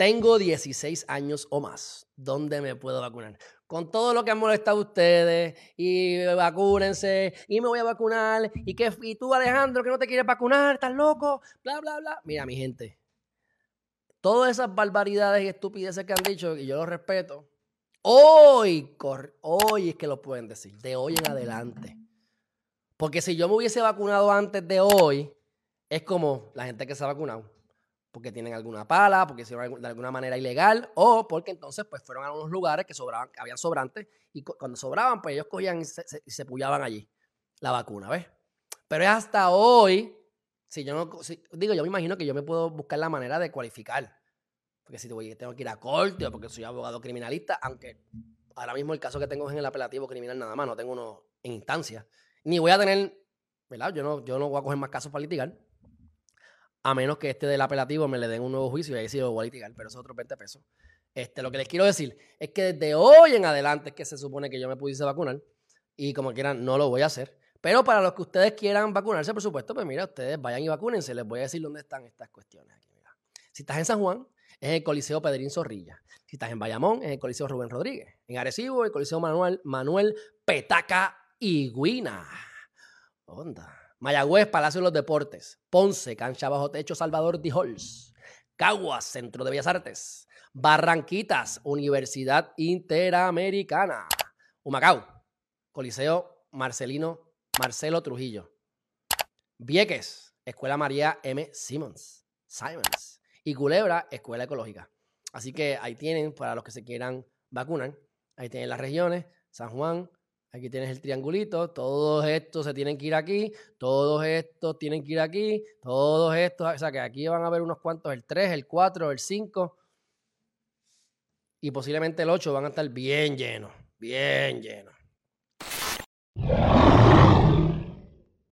Tengo 16 años o más. ¿Dónde me puedo vacunar? Con todo lo que han molestado ustedes y vacúnense y me voy a vacunar y que y tú Alejandro que no te quieres vacunar, estás loco, bla bla bla. Mira, mi gente, todas esas barbaridades y estupideces que han dicho y yo los respeto. Hoy, hoy es que lo pueden decir, de hoy en adelante. Porque si yo me hubiese vacunado antes de hoy, es como la gente que se ha vacunado porque tienen alguna pala, porque hicieron de alguna manera ilegal, o porque entonces pues fueron a unos lugares que sobraban, que habían sobrantes, y cuando sobraban, pues ellos cogían y se, se, pullaban allí la vacuna, ¿ves? Pero es hasta hoy, si yo no, digo, yo me imagino que yo me puedo buscar la manera de cualificar, porque si tengo que ir a corte o porque soy abogado criminalista, aunque ahora mismo el caso que tengo es en el apelativo criminal nada más, no tengo uno en instancia, ni voy a tener, ¿verdad? Yo no, yo no voy a coger más casos para litigar a menos que este del apelativo me le den un nuevo juicio y ahí sí lo voy a litigar, pero es otros 20 pesos. Este, lo que les quiero decir es que desde hoy en adelante es que se supone que yo me pudiese vacunar y como quieran no lo voy a hacer. Pero para los que ustedes quieran vacunarse, por supuesto, pues mira, ustedes vayan y vacúnense. Les voy a decir dónde están estas cuestiones aquí. Mira. Si estás en San Juan, es el Coliseo Pedrín Zorrilla. Si estás en Bayamón, es el Coliseo Rubén Rodríguez. En Arecibo, el Coliseo Manuel, Manuel Petaca Higuina. Onda. Mayagüez, Palacio de los Deportes. Ponce, Cancha Bajo Techo Salvador Dijols. Caguas, Centro de Bellas Artes. Barranquitas, Universidad Interamericana. Humacao, Coliseo Marcelino Marcelo Trujillo. Vieques, Escuela María M. Simmons. Simons. Y Culebra, Escuela Ecológica. Así que ahí tienen, para los que se quieran vacunar, ahí tienen las regiones, San Juan, Aquí tienes el triangulito, todos estos se tienen que ir aquí, todos estos tienen que ir aquí, todos estos, o sea que aquí van a haber unos cuantos, el 3, el 4, el 5 y posiblemente el 8 van a estar bien llenos, bien llenos.